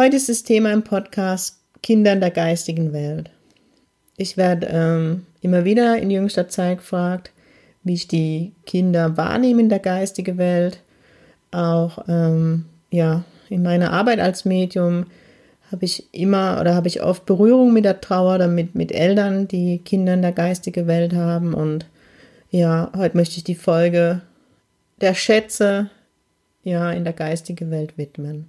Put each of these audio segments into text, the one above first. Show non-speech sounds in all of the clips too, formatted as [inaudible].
Heute ist das Thema im Podcast Kinder in der geistigen Welt. Ich werde ähm, immer wieder in jüngster Zeit gefragt, wie ich die Kinder wahrnehme in der geistigen Welt. Auch ähm, ja, in meiner Arbeit als Medium habe ich immer oder habe ich oft Berührung mit der Trauer oder mit, mit Eltern, die Kinder in der geistigen Welt haben. Und ja, heute möchte ich die Folge der Schätze ja in der geistigen Welt widmen.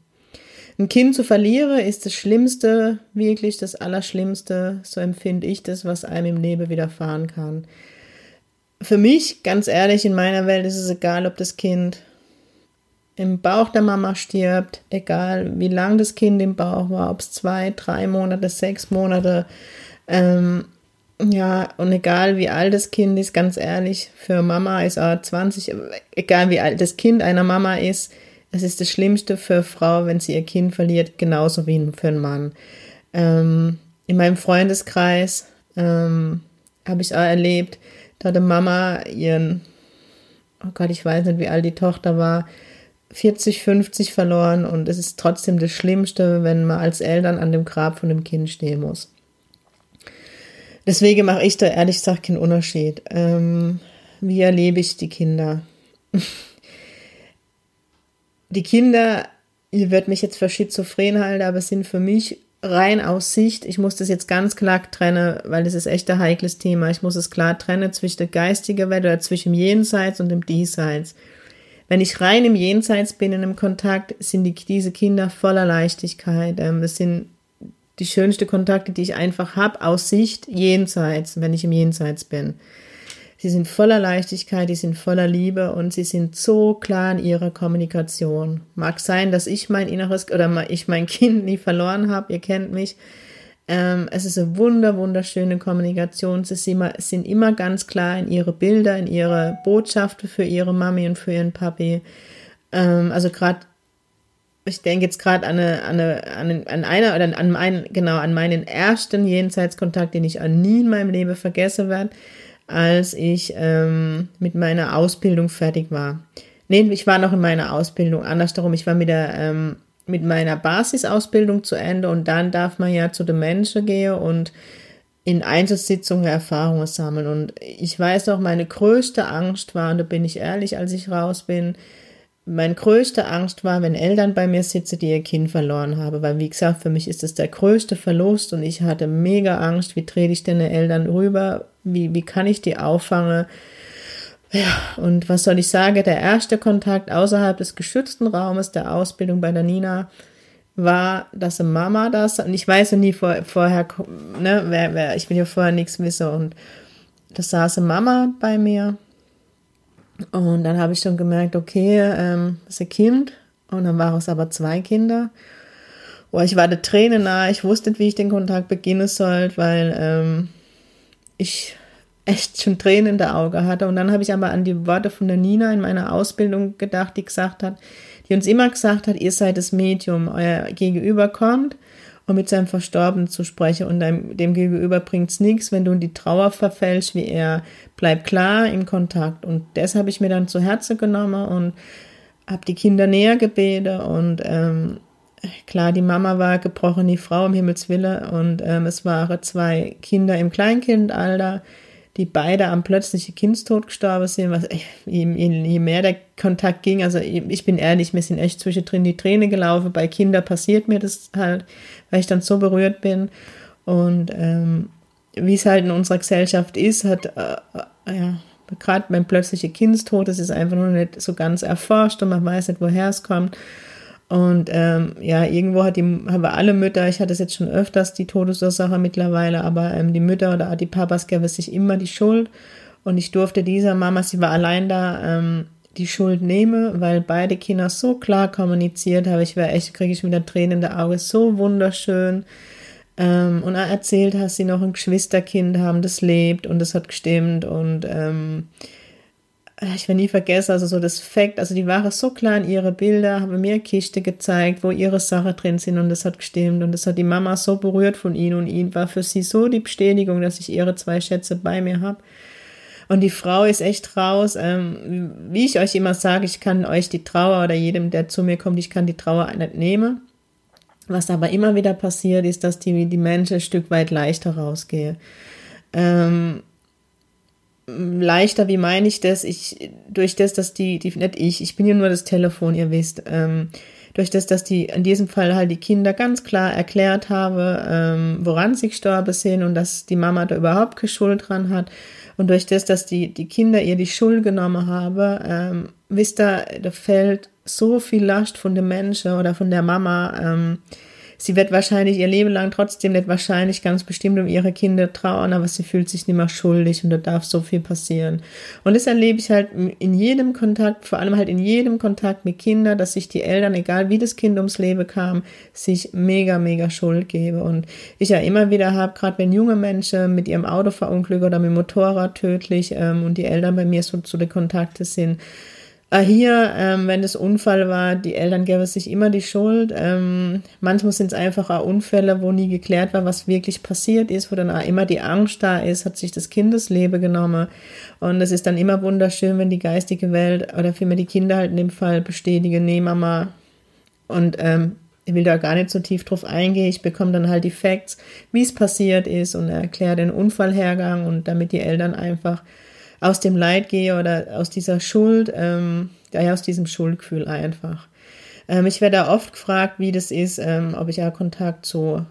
Ein Kind zu verlieren ist das Schlimmste, wirklich das Allerschlimmste, so empfinde ich das, was einem im Leben widerfahren kann. Für mich, ganz ehrlich, in meiner Welt ist es egal, ob das Kind im Bauch der Mama stirbt, egal wie lang das Kind im Bauch war, ob es zwei, drei Monate, sechs Monate, ähm, ja, und egal wie alt das Kind ist, ganz ehrlich, für Mama ist er 20, egal wie alt das Kind einer Mama ist, es ist das Schlimmste für eine Frau, wenn sie ihr Kind verliert, genauso wie für einen Mann. Ähm, in meinem Freundeskreis ähm, habe ich auch erlebt, da hatte Mama ihren, oh Gott, ich weiß nicht, wie alt die Tochter war, 40, 50 verloren und es ist trotzdem das Schlimmste, wenn man als Eltern an dem Grab von dem Kind stehen muss. Deswegen mache ich da ehrlich gesagt keinen Unterschied. Ähm, wie erlebe ich die Kinder? [laughs] die Kinder, ihr werdet mich jetzt für schizophren halten, aber sind für mich rein aus Sicht, ich muss das jetzt ganz klar trennen, weil das ist echt ein heikles Thema. Ich muss es klar trennen zwischen der geistigen Welt oder zwischen dem Jenseits und dem Diesseits. Wenn ich rein im Jenseits bin, in einem Kontakt, sind die, diese Kinder voller Leichtigkeit. Ähm, das sind die schönsten Kontakte, die ich einfach habe, aus Sicht Jenseits, wenn ich im Jenseits bin. Sie sind voller Leichtigkeit, die sind voller Liebe und sie sind so klar in ihrer Kommunikation. Mag sein, dass ich mein inneres oder ich mein Kind nie verloren habe, ihr kennt mich. Ähm, es ist eine wunder, wunderschöne Kommunikation. Sie sind immer ganz klar in ihre Bilder, in ihre Botschaften für ihre Mami und für ihren Papi. Ähm, also gerade ich denke jetzt gerade an, eine, an, an, an einer oder an meinen, genau, an meinen ersten Jenseitskontakt, den ich auch nie in meinem Leben vergessen werde als ich ähm, mit meiner Ausbildung fertig war. Nee, ich war noch in meiner Ausbildung. Andersherum, ich war mit der ähm, mit meiner Basisausbildung zu Ende und dann darf man ja zu den Menschen gehen und in Einzelsitzungen Erfahrungen sammeln. Und ich weiß noch, meine größte Angst war, und da bin ich ehrlich, als ich raus bin, meine größte Angst war, wenn Eltern bei mir sitzen, die ihr Kind verloren haben. Weil, wie gesagt, für mich ist das der größte Verlust und ich hatte mega Angst, wie trete ich denn den Eltern rüber? Wie, wie kann ich die auffangen? Ja, und was soll ich sagen? Der erste Kontakt außerhalb des geschützten Raumes der Ausbildung bei der Nina war, dass eine Mama das, und ich weiß ja nie vor, vorher, ne, wer, wer, ich will ja vorher nichts wissen, und da saß eine Mama bei mir und dann habe ich schon gemerkt, okay, ähm, das ist ein Kind. Und dann waren es aber zwei Kinder. Oh, ich war der Tränen nahe. Ich wusste nicht, wie ich den Kontakt beginnen sollte, weil ähm, ich echt schon Tränen in der Auge hatte. Und dann habe ich aber an die Worte von der Nina in meiner Ausbildung gedacht, die gesagt hat, die uns immer gesagt hat, ihr seid das Medium, euer Gegenüber kommt und mit seinem Verstorbenen zu sprechen und dem, dem Gegenüber bringt es nichts, wenn du in die Trauer verfällst wie er. Bleib klar im Kontakt. Und das habe ich mir dann zu Herzen genommen und habe die Kinder näher gebeten und ähm, klar, die Mama war gebrochene Frau im Himmelswille und ähm, es waren zwei Kinder im Kleinkindalter, die beide am plötzlichen Kindstod gestorben sind, was je, je, mehr der Kontakt ging, also ich bin ehrlich, mir sind echt zwischendrin die Tränen gelaufen. Bei Kindern passiert mir das halt, weil ich dann so berührt bin. Und ähm, wie es halt in unserer Gesellschaft ist, hat äh, äh ja gerade beim plötzlichen Kindstod, das ist einfach nur nicht so ganz erforscht und man weiß nicht, woher es kommt. Und ähm, ja, irgendwo hat die, haben wir alle Mütter, ich hatte es jetzt schon öfters, die Todesursache mittlerweile, aber ähm, die Mütter oder die Papas geben sich immer die Schuld. Und ich durfte dieser Mama, sie war allein da, ähm, die Schuld nehme, weil beide Kinder so klar kommuniziert haben. Ich wäre echt, kriege ich wieder Tränen in der Augen, so wunderschön. Ähm, und er erzählt, dass sie noch ein Geschwisterkind haben, das lebt und das hat gestimmt und ähm, ich werde nie vergessen, also so das Fakt, also die waren so klar in ihre Bilder, haben mir Kiste gezeigt, wo ihre Sachen drin sind und das hat gestimmt und das hat die Mama so berührt von ihnen und ihnen war für sie so die Bestätigung, dass ich ihre zwei Schätze bei mir habe. Und die Frau ist echt raus. Ähm, wie ich euch immer sage, ich kann euch die Trauer oder jedem, der zu mir kommt, ich kann die Trauer nicht nehmen. Was aber immer wieder passiert, ist, dass die, die Menschen ein Stück weit leichter rausgehen. Ähm, leichter, wie meine ich das? Ich, durch das, dass die, die, nicht ich, ich bin ja nur das Telefon, ihr wisst, ähm, durch das, dass die in diesem Fall halt die Kinder ganz klar erklärt habe, ähm, woran sie gestorben sind und dass die Mama da überhaupt keine Schuld dran hat. Und durch das, dass die, die Kinder ihr die Schuld genommen habe, ähm, wisst ihr, da fällt so viel Last von dem Menschen oder von der Mama, ähm, sie wird wahrscheinlich ihr Leben lang trotzdem nicht wahrscheinlich ganz bestimmt um ihre Kinder trauern, aber sie fühlt sich nicht mehr schuldig und da darf so viel passieren. Und das erlebe ich halt in jedem Kontakt, vor allem halt in jedem Kontakt mit Kindern, dass sich die Eltern, egal wie das Kind ums Leben kam, sich mega, mega Schuld geben. Und ich ja immer wieder habe, gerade wenn junge Menschen mit ihrem Auto verunglücken oder mit dem Motorrad tödlich ähm, und die Eltern bei mir so zu den Kontakten sind, hier, ähm, wenn das Unfall war, die Eltern geben sich immer die Schuld. Ähm, manchmal sind es einfach auch Unfälle, wo nie geklärt war, was wirklich passiert ist, wo dann auch immer die Angst da ist, hat sich das Kindesleben genommen. Und es ist dann immer wunderschön, wenn die geistige Welt oder vielmehr die Kinder halt in dem Fall bestätigen, nee, Mama. Und ähm, ich will da gar nicht so tief drauf eingehen. Ich bekomme dann halt die Facts, wie es passiert ist und erkläre den Unfallhergang und damit die Eltern einfach aus dem Leid gehe oder aus dieser Schuld, ähm, ja, aus diesem Schuldgefühl einfach. Ähm, ich werde oft gefragt, wie das ist, ähm, ob ich ja Kontakt zu,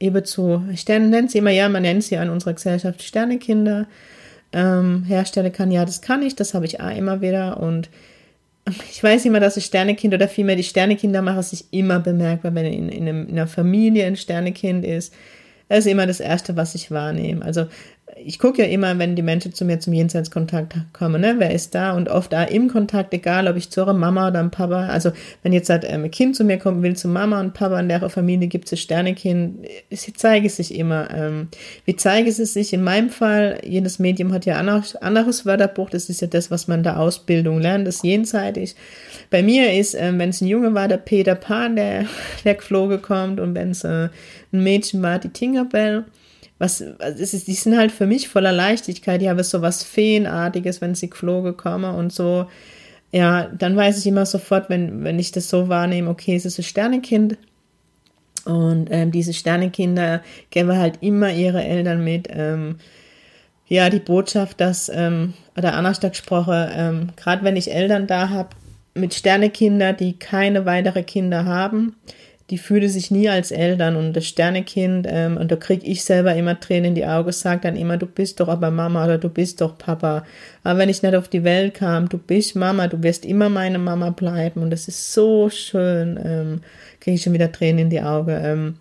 eben zu, Sternen nennt sie immer, ja, man nennt sie an unserer Gesellschaft Sternekinder ähm, herstellen kann. Ja, das kann ich, das habe ich auch immer wieder und [laughs] ich weiß immer, dass das Sternekind oder vielmehr die Sternekinder machen sich immer bemerkbar, wenn in, in, einem, in einer Familie ein Sternekind ist. Das ist immer das Erste, was ich wahrnehme. Also ich gucke ja immer, wenn die Menschen zu mir zum Jenseitskontakt kommen, ne, wer ist da und oft da im Kontakt, egal ob ich zu ihrer Mama oder einem Papa, also wenn jetzt halt ähm, ein Kind zu mir kommt, will zu Mama und Papa, in der Familie gibt es Sternekind, sie zeige es sich immer. Ähm, wie zeige es sich? In meinem Fall, jedes Medium hat ja ein anderes Wörterbuch, das ist ja das, was man in der Ausbildung lernt, das jenseitig. Bei mir ist, ähm, wenn es ein Junge war, der Peter Pan, der, [laughs] der geflogen kommt und wenn es äh, ein Mädchen war, die Tinkerbell was, also es ist, die sind halt für mich voller Leichtigkeit, die haben so was Feenartiges, wenn sie geflogen kommen und so. Ja, dann weiß ich immer sofort, wenn, wenn ich das so wahrnehme, okay, es ist ein Sternekind. Und ähm, diese Sternekinder geben halt immer ihre Eltern mit. Ähm, ja, die Botschaft, dass, ähm, oder anders gesprochen, ähm, gerade wenn ich Eltern da habe, mit Sternekinder, die keine weitere Kinder haben, die fühlte sich nie als Eltern und das Sternekind, ähm, und da krieg ich selber immer Tränen in die Augen, sagt dann immer, du bist doch aber Mama oder du bist doch Papa. Aber wenn ich nicht auf die Welt kam, du bist Mama, du wirst immer meine Mama bleiben und das ist so schön, ähm, kriege ich schon wieder Tränen in die Augen. Ähm,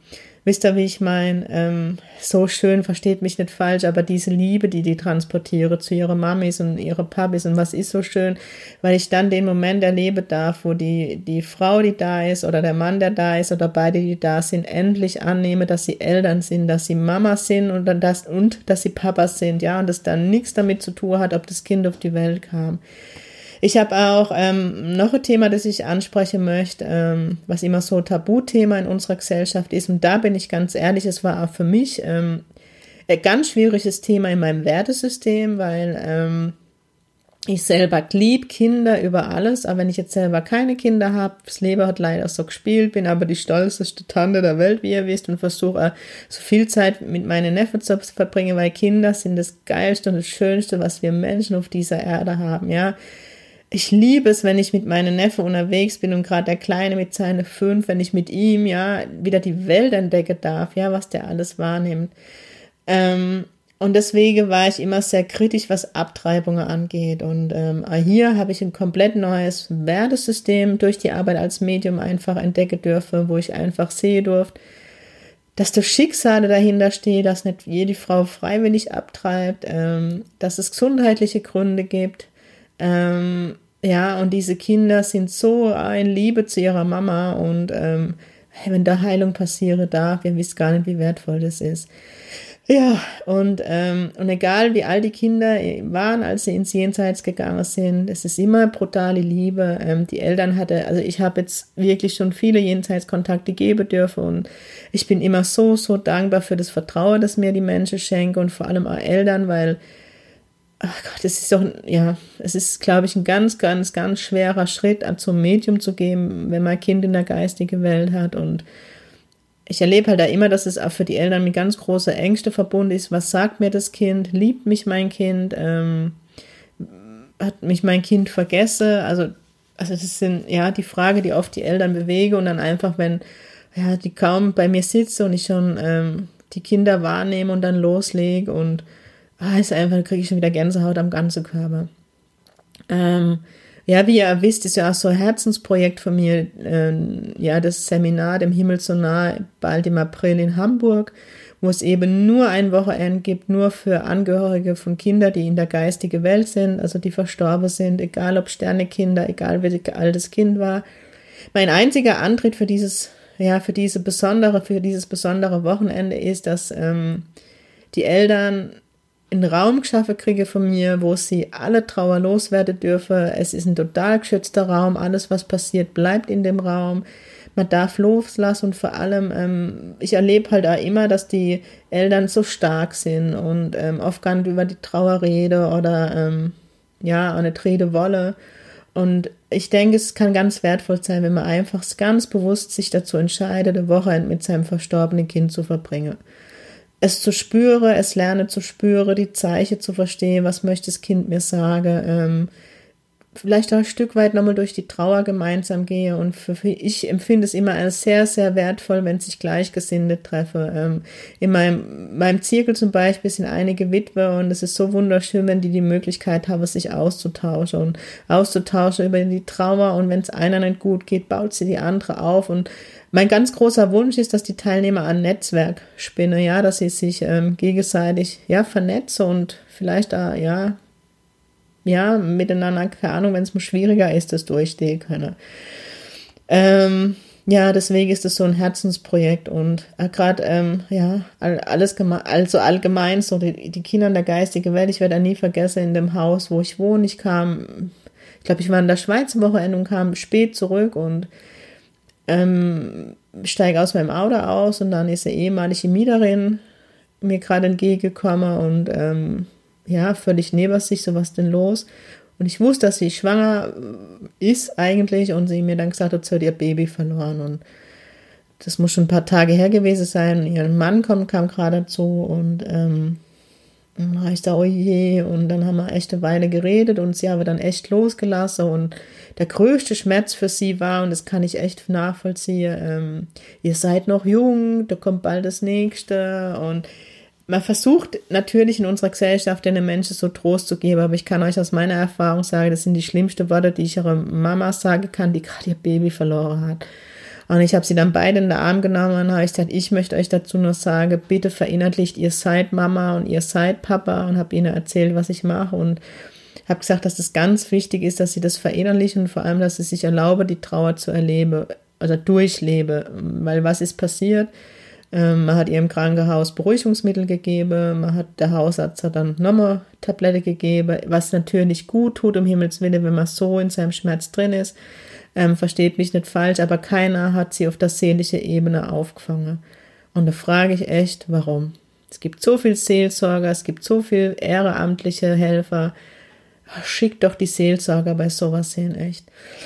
Wisst ihr, wie ich meine? Ähm, so schön, versteht mich nicht falsch, aber diese Liebe, die die transportiere zu ihrer Mamis und ihre Papis und was ist so schön, weil ich dann den Moment erleben darf, wo die, die Frau, die da ist oder der Mann, der da ist oder beide, die da sind, endlich annehme, dass sie Eltern sind, dass sie Mama sind und, dann das, und dass sie Papas sind, ja, und das dann nichts damit zu tun hat, ob das Kind auf die Welt kam. Ich habe auch ähm, noch ein Thema, das ich ansprechen möchte, ähm, was immer so Tabuthema in unserer Gesellschaft ist. Und da bin ich ganz ehrlich, es war auch für mich ähm, ein ganz schwieriges Thema in meinem Wertesystem, weil ähm, ich selber lieb Kinder über alles, aber wenn ich jetzt selber keine Kinder habe, das Leben hat leider so gespielt, bin aber die stolzeste Tante der Welt, wie ihr wisst, und versuche so viel Zeit mit meinen Neffen zu verbringen, weil Kinder sind das Geilste und das Schönste, was wir Menschen auf dieser Erde haben, ja ich liebe es, wenn ich mit meinem Neffe unterwegs bin und gerade der Kleine mit seinen fünf, wenn ich mit ihm ja wieder die Welt entdecken darf, ja, was der alles wahrnimmt. Ähm, und deswegen war ich immer sehr kritisch, was Abtreibungen angeht. Und ähm, hier habe ich ein komplett neues Wertesystem durch die Arbeit als Medium einfach entdecken dürfen, wo ich einfach sehe durfte, dass das Schicksale dahinter steht, dass nicht jede Frau freiwillig abtreibt, ähm, dass es gesundheitliche Gründe gibt, ähm, ja, und diese Kinder sind so in Liebe zu ihrer Mama und ähm, wenn da Heilung passiere darf, ihr wisst gar nicht, wie wertvoll das ist. Ja, und, ähm, und egal wie alt die Kinder waren, als sie ins Jenseits gegangen sind, es ist immer brutale Liebe. Ähm, die Eltern hatte, also ich habe jetzt wirklich schon viele Jenseitskontakte geben dürfen und ich bin immer so, so dankbar für das Vertrauen, das mir die Menschen schenken und vor allem auch Eltern, weil, ach Gott, es ist doch, ja, es ist, glaube ich, ein ganz, ganz, ganz schwerer Schritt, zum Medium zu gehen, wenn man ein Kind in der geistigen Welt hat und ich erlebe halt da immer, dass es auch für die Eltern mit ganz großer Ängste verbunden ist. Was sagt mir das Kind? Liebt mich mein Kind? Ähm, hat mich mein Kind vergessen? Also, also das sind ja die Frage, die oft die Eltern bewege und dann einfach, wenn ja, die kaum bei mir sitze und ich schon ähm, die Kinder wahrnehme und dann loslege und ah, ist einfach, kriege ich schon wieder Gänsehaut am ganzen Körper. Ähm, ja, wie ihr wisst, ist ja auch so ein Herzensprojekt von mir, äh, ja, das Seminar dem Himmel so nah, bald im April in Hamburg, wo es eben nur ein Wochenende gibt, nur für Angehörige von Kindern, die in der geistigen Welt sind, also die verstorben sind, egal ob Sternekinder, egal wie alt das Kind war. Mein einziger Antritt für dieses, ja, für diese besondere, für dieses besondere Wochenende ist, dass ähm, die Eltern einen Raum geschaffen kriege von mir, wo sie alle Trauer loswerden dürfen. Es ist ein total geschützter Raum. Alles, was passiert, bleibt in dem Raum. Man darf loslassen und vor allem, ähm, ich erlebe halt auch immer, dass die Eltern so stark sind und ähm, oft gar nicht über die Trauer rede oder ähm, ja, nicht rede wolle. Und ich denke, es kann ganz wertvoll sein, wenn man einfach ganz bewusst sich dazu entscheidet, eine Woche mit seinem verstorbenen Kind zu verbringen es zu spüren, es lerne zu spüren, die Zeichen zu verstehen, was möchte das Kind mir sagen, ähm, vielleicht auch ein Stück weit nochmal durch die Trauer gemeinsam gehe und für, ich empfinde es immer als sehr, sehr wertvoll, wenn sich Gleichgesinnte treffen. Ähm, in meinem, meinem Zirkel zum Beispiel sind einige Witwe und es ist so wunderschön, wenn die die Möglichkeit haben, sich auszutauschen und auszutauschen über die Trauer und wenn es einer nicht gut geht, baut sie die andere auf und mein ganz großer Wunsch ist, dass die Teilnehmer ein Netzwerk spinnen, ja, dass sie sich ähm, gegenseitig ja vernetzen und vielleicht da ja ja miteinander, keine Ahnung, wenn es mal schwieriger ist, das durchstehen können. Ähm, ja, deswegen ist es so ein Herzensprojekt und äh, gerade ähm, ja alles also allgemein so die, die Kinder in der geistigen Welt. Ich werde nie vergessen in dem Haus, wo ich wohne. Ich kam, ich glaube, ich war in der Schweiz Wochenende und kam spät zurück und ähm, steige aus meinem Auto aus und dann ist eine ehemalige Mieterin mir gerade entgegengekommen und ähm, ja, völlig neben sich, so was denn los? Und ich wusste, dass sie schwanger ist eigentlich und sie mir dann gesagt hat, sie hat ihr Baby verloren und das muss schon ein paar Tage her gewesen sein. Ihr Mann kommt, kam gerade dazu und ähm, dann war ich da, oh je, und dann haben wir echt eine Weile geredet und sie habe dann echt losgelassen und der größte Schmerz für sie war, und das kann ich echt nachvollziehen, ähm, ihr seid noch jung, da kommt bald das nächste und man versucht natürlich in unserer Gesellschaft den Menschen so Trost zu geben, aber ich kann euch aus meiner Erfahrung sagen, das sind die schlimmsten Worte, die ich ihrer Mama sagen kann, die gerade ihr Baby verloren hat. Und ich habe sie dann beide in den Arm genommen und habe gesagt, ich möchte euch dazu nur sagen, bitte verinnerlicht, ihr seid Mama und ihr seid Papa und habe ihnen erzählt, was ich mache und habe gesagt, dass es das ganz wichtig ist, dass sie das verinnerlichen und vor allem, dass sie sich erlaube, die Trauer zu erleben, also durchlebe, weil was ist passiert? Ähm, man hat ihr im Krankenhaus Beruhigungsmittel gegeben, man hat, der Hausarzt hat dann nochmal Tablette gegeben, was natürlich gut tut, um Himmels Willen, wenn man so in seinem Schmerz drin ist. Ähm, versteht mich nicht falsch, aber keiner hat sie auf der seelische Ebene aufgefangen. Und da frage ich echt, warum? Es gibt so viel Seelsorger, es gibt so viel ehrenamtliche Helfer. Schickt doch die Seelsorger bei sowas hin, echt.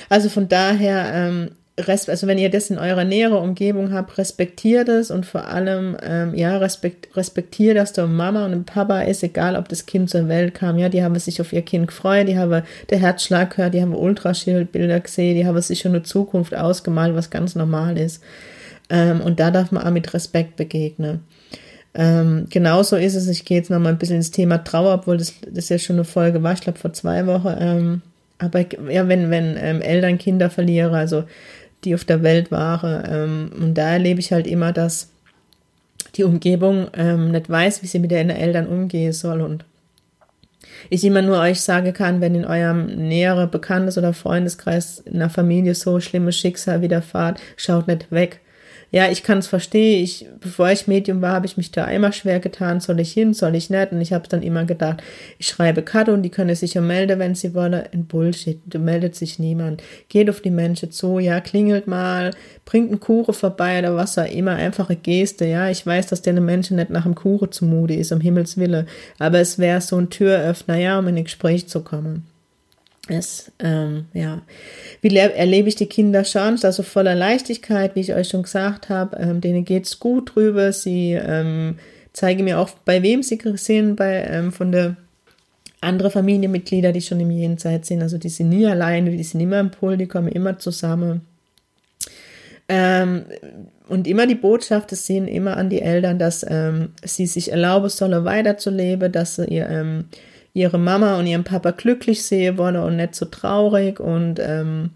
Also von daher, ähm, also wenn ihr das in eurer näheren Umgebung habt, respektiert es und vor allem, ähm, ja, respekt, respektiert, dass da Mama und ein Papa ist, egal ob das Kind zur Welt kam, ja, die haben sich auf ihr Kind gefreut, die haben der Herzschlag gehört, die haben Ultraschildbilder gesehen, die haben sich schon eine Zukunft ausgemalt, was ganz normal ist. Ähm, und da darf man auch mit Respekt begegnen. Ähm, genauso ist es, ich gehe jetzt nochmal ein bisschen ins Thema Trauer, obwohl das, das ja schon eine Folge war, ich glaube vor zwei Wochen, ähm, aber ja, wenn, wenn ähm, Eltern Kinder verlieren, also die auf der Welt waren. Ähm, und da erlebe ich halt immer, dass die Umgebung ähm, nicht weiß, wie sie mit ihren Eltern umgehen soll. Und ich immer nur euch sagen kann, wenn in eurem näheren Bekanntes- oder Freundeskreis in der Familie so schlimmes Schicksal widerfahrt, schaut nicht weg ja, ich kann es verstehen. Ich, bevor ich Medium war, habe ich mich da immer schwer getan. Soll ich hin, soll ich nicht? Und ich habe dann immer gedacht, ich schreibe Karte und die können sich ja melden, wenn sie wollen. Ein Bullshit. Da meldet sich niemand. Geht auf die Menschen zu, ja, klingelt mal, bringt einen Kuchen vorbei oder was auch immer. Einfache Geste, ja. Ich weiß, dass der Menschen nicht nach dem Kuchen zumute ist, um Himmels Wille. Aber es wäre so ein Türöffner, ja, um in ein Gespräch zu kommen ist, ähm, ja, wie erlebe ich die Kinder schon, also voller Leichtigkeit, wie ich euch schon gesagt habe, ähm, denen geht's gut drüber, sie ähm, zeigen mir auch, bei wem sie sind, bei, ähm, von der andere Familienmitglieder, die schon im Jenseits sind, also die sind nie alleine, die sind immer im Pool, die kommen immer zusammen. Ähm, und immer die Botschaft, es sehen immer an die Eltern, dass ähm, sie sich erlauben sollen, weiterzuleben, dass sie ihr, ähm, ihre Mama und ihren Papa glücklich sehen wollen und nicht so traurig und ähm,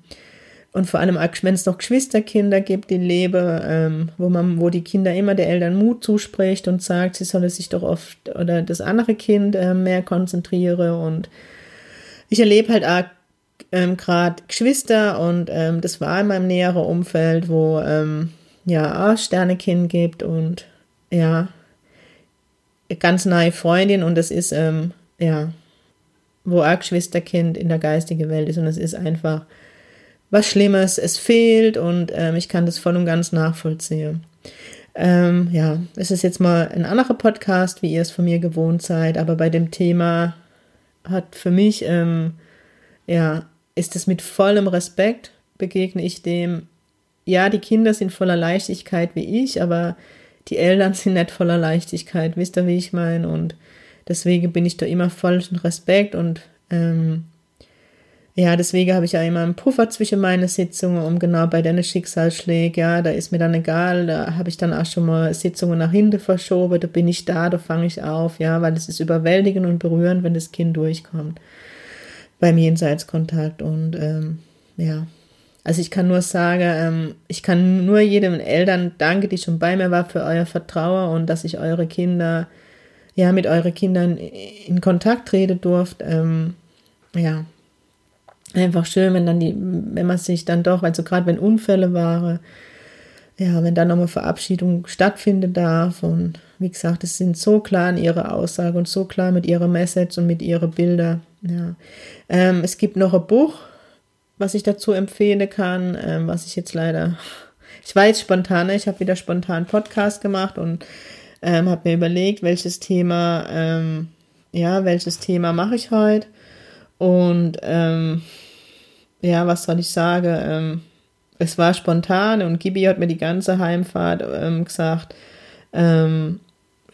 und vor allem, wenn es noch Geschwisterkinder gibt, die leben, ähm, wo man, wo die Kinder immer der Eltern Mut zuspricht und sagt, sie solle sich doch oft oder das andere Kind äh, mehr konzentriere. Und ich erlebe halt auch ähm, gerade Geschwister und ähm, das war in meinem näheren Umfeld, wo ähm, ja auch Sternekind gibt und ja ganz nahe Freundin und das ist ähm, ja, wo ein Geschwisterkind in der geistigen Welt ist und es ist einfach was Schlimmes, es fehlt und ähm, ich kann das voll und ganz nachvollziehen. Ähm, ja, es ist jetzt mal ein anderer Podcast, wie ihr es von mir gewohnt seid, aber bei dem Thema hat für mich, ähm, ja, ist es mit vollem Respekt, begegne ich dem, ja, die Kinder sind voller Leichtigkeit wie ich, aber die Eltern [laughs] sind nicht voller Leichtigkeit, wisst ihr, wie ich meine? Und Deswegen bin ich da immer voll Respekt und ähm, ja, deswegen habe ich ja immer einen Puffer zwischen meine Sitzungen, um genau bei deinen Schicksalsschlägen, ja, da ist mir dann egal, da habe ich dann auch schon mal Sitzungen nach hinten verschoben, da bin ich da, da fange ich auf, ja, weil es ist überwältigend und berührend, wenn das Kind durchkommt beim Jenseitskontakt und ähm, ja, also ich kann nur sagen, ähm, ich kann nur jedem Eltern danke, die schon bei mir war, für euer Vertrauen und dass ich eure Kinder ja, mit euren Kindern in Kontakt treten durft. Ähm, ja, einfach schön, wenn dann die, wenn man sich dann doch, also gerade wenn Unfälle waren, ja, wenn dann nochmal Verabschiedung stattfinden darf und wie gesagt, es sind so klar in ihrer Aussage und so klar mit ihrer Message und mit ihren Bildern. Ja. Ähm, es gibt noch ein Buch, was ich dazu empfehlen kann, ähm, was ich jetzt leider, [laughs] ich war jetzt spontan, ne? ich habe wieder spontan Podcast gemacht und ähm, habe mir überlegt, welches Thema, ähm, ja, welches Thema mache ich heute und ähm, ja, was soll ich sagen? Ähm, es war spontan und Gibi hat mir die ganze Heimfahrt ähm, gesagt, ähm,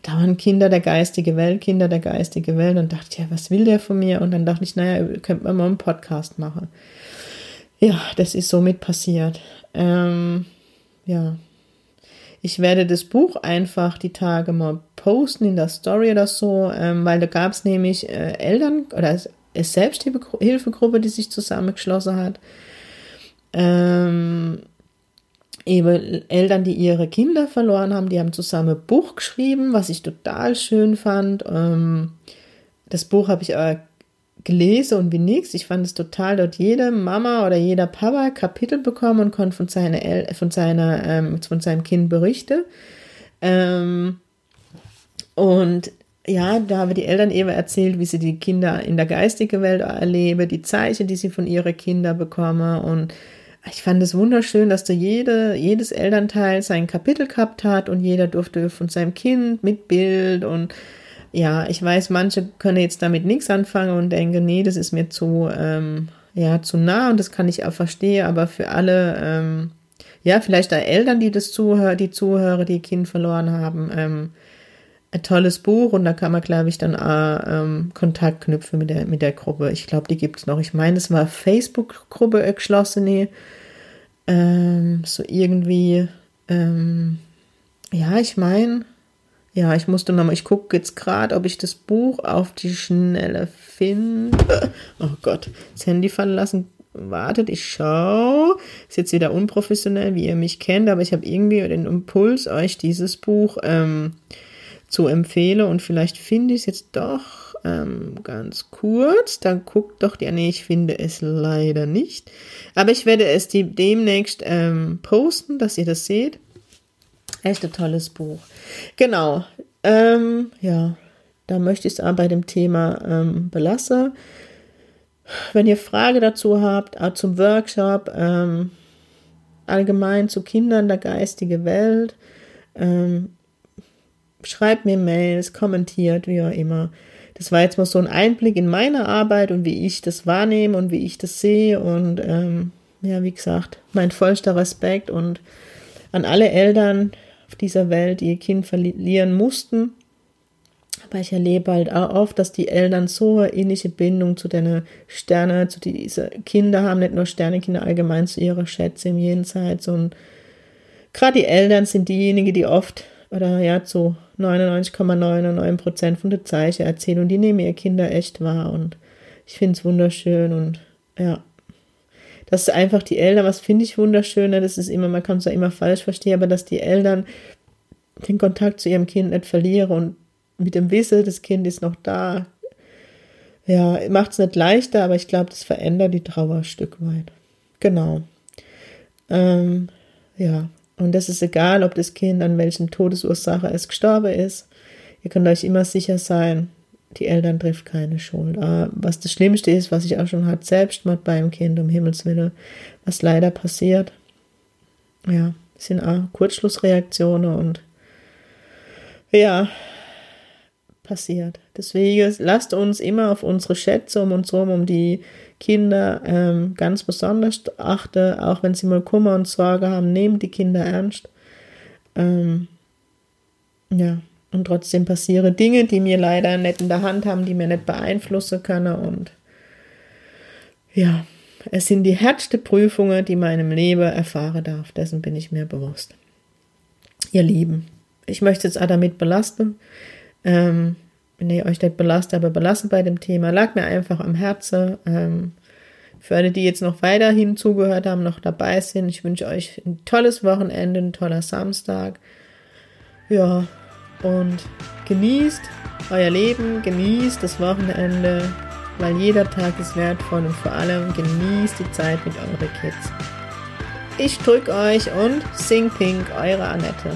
da waren Kinder der geistige Welt, Kinder der geistige Welt und dachte, ja, was will der von mir? Und dann dachte ich, naja, könnte man mal einen Podcast machen. Ja, das ist somit passiert. Ähm, ja, ich werde das Buch einfach die Tage mal posten in der Story oder so, ähm, weil da gab es nämlich äh, Eltern oder es Selbsthilfegruppe, die sich zusammengeschlossen hat. Ähm, eben Eltern, die ihre Kinder verloren haben, die haben zusammen ein Buch geschrieben, was ich total schön fand. Ähm, das Buch habe ich aber gelesen und wie nichts. Ich fand es total, dort jede Mama oder jeder Papa Kapitel bekommen und konnte von, seiner El von, seiner, ähm, von seinem Kind berichten. Ähm, und ja, da haben die Eltern eben erzählt, wie sie die Kinder in der geistigen Welt erleben, die Zeichen, die sie von ihren Kindern bekommen. Und ich fand es wunderschön, dass da jede, jedes Elternteil sein Kapitel gehabt hat und jeder durfte von seinem Kind mit Bild und ja, ich weiß, manche können jetzt damit nichts anfangen und denken, nee, das ist mir zu, ähm, ja, zu nah und das kann ich auch verstehen, aber für alle, ähm, ja, vielleicht auch Eltern, die das zuhören, die Zuhörer, die Kind verloren haben, ähm, ein tolles Buch und da kann man, glaube ich, dann auch, ähm, Kontakt knüpfen mit der, mit der Gruppe. Ich glaube, die gibt es noch. Ich meine, es war Facebook-Gruppe geschlossene, ähm, so irgendwie, ähm, ja, ich meine, ja, ich musste nochmal, ich gucke jetzt gerade, ob ich das Buch auf die Schnelle finde. Oh Gott, das Handy fallen lassen. Wartet, ich schau. Ist jetzt wieder unprofessionell, wie ihr mich kennt, aber ich habe irgendwie den Impuls, euch dieses Buch ähm, zu empfehlen und vielleicht finde ich es jetzt doch. ähm, ganz kurz. Dann guckt doch die, nee, ich finde es leider nicht. Aber ich werde es die, demnächst ähm, posten, dass ihr das seht. Echt ein tolles Buch. Genau. Ähm, ja, da möchte ich es auch bei dem Thema ähm, belassen. Wenn ihr Frage dazu habt, auch zum Workshop, ähm, allgemein zu Kindern der geistigen Welt, ähm, schreibt mir Mails, kommentiert, wie auch immer. Das war jetzt mal so ein Einblick in meine Arbeit und wie ich das wahrnehme und wie ich das sehe. Und ähm, ja, wie gesagt, mein vollster Respekt und an alle Eltern auf dieser Welt, ihr Kind verlieren mussten. Aber ich erlebe halt auch oft, dass die Eltern so eine ähnliche Bindung zu den Sternen, zu diesen Kinder haben, nicht nur Sternekinder allgemein zu ihrer Schätze im Jenseits. Und gerade die Eltern sind diejenigen, die oft oder ja zu 99,99 Prozent von der Zeichen erzählen und die nehmen ihre Kinder echt wahr und ich finde es wunderschön und ja, das ist einfach die Eltern, was finde ich wunderschöner, das ist immer, man kann es ja immer falsch verstehen, aber dass die Eltern den Kontakt zu ihrem Kind nicht verlieren und mit dem Wissen, das Kind ist noch da, ja, macht es nicht leichter, aber ich glaube, das verändert die Trauer ein Stück weit. Genau. Ähm, ja, und das ist egal, ob das Kind an welchen Todesursache es gestorben ist. Ihr könnt euch immer sicher sein, die Eltern trifft keine Schuld. Aber was das Schlimmste ist, was ich auch schon hatte, Selbstmord beim Kind, um Himmels Willen, was leider passiert. Ja, sind auch Kurzschlussreaktionen und ja, passiert. Deswegen lasst uns immer auf unsere Schätze um uns herum, um die Kinder ähm, ganz besonders achten, auch wenn sie mal Kummer und Sorge haben, nehmt die Kinder ernst. Ähm, ja, und trotzdem passieren Dinge, die mir leider nicht in der Hand haben, die mir nicht beeinflussen können. Und ja, es sind die härtesten Prüfungen, die meinem Leben erfahren darf. Dessen bin ich mir bewusst. Ihr Lieben, ich möchte jetzt auch damit belasten. Ähm, wenn ihr euch nicht belastet, aber belassen bei dem Thema, lag mir einfach am Herzen. Ähm, für alle, die jetzt noch weiterhin zugehört haben, noch dabei sind, ich wünsche euch ein tolles Wochenende, ein toller Samstag. Ja, und genießt euer Leben, genießt das Wochenende, weil jeder Tag ist wertvoll und vor allem genießt die Zeit mit euren Kids. Ich drücke euch und sing pink, eure Annette.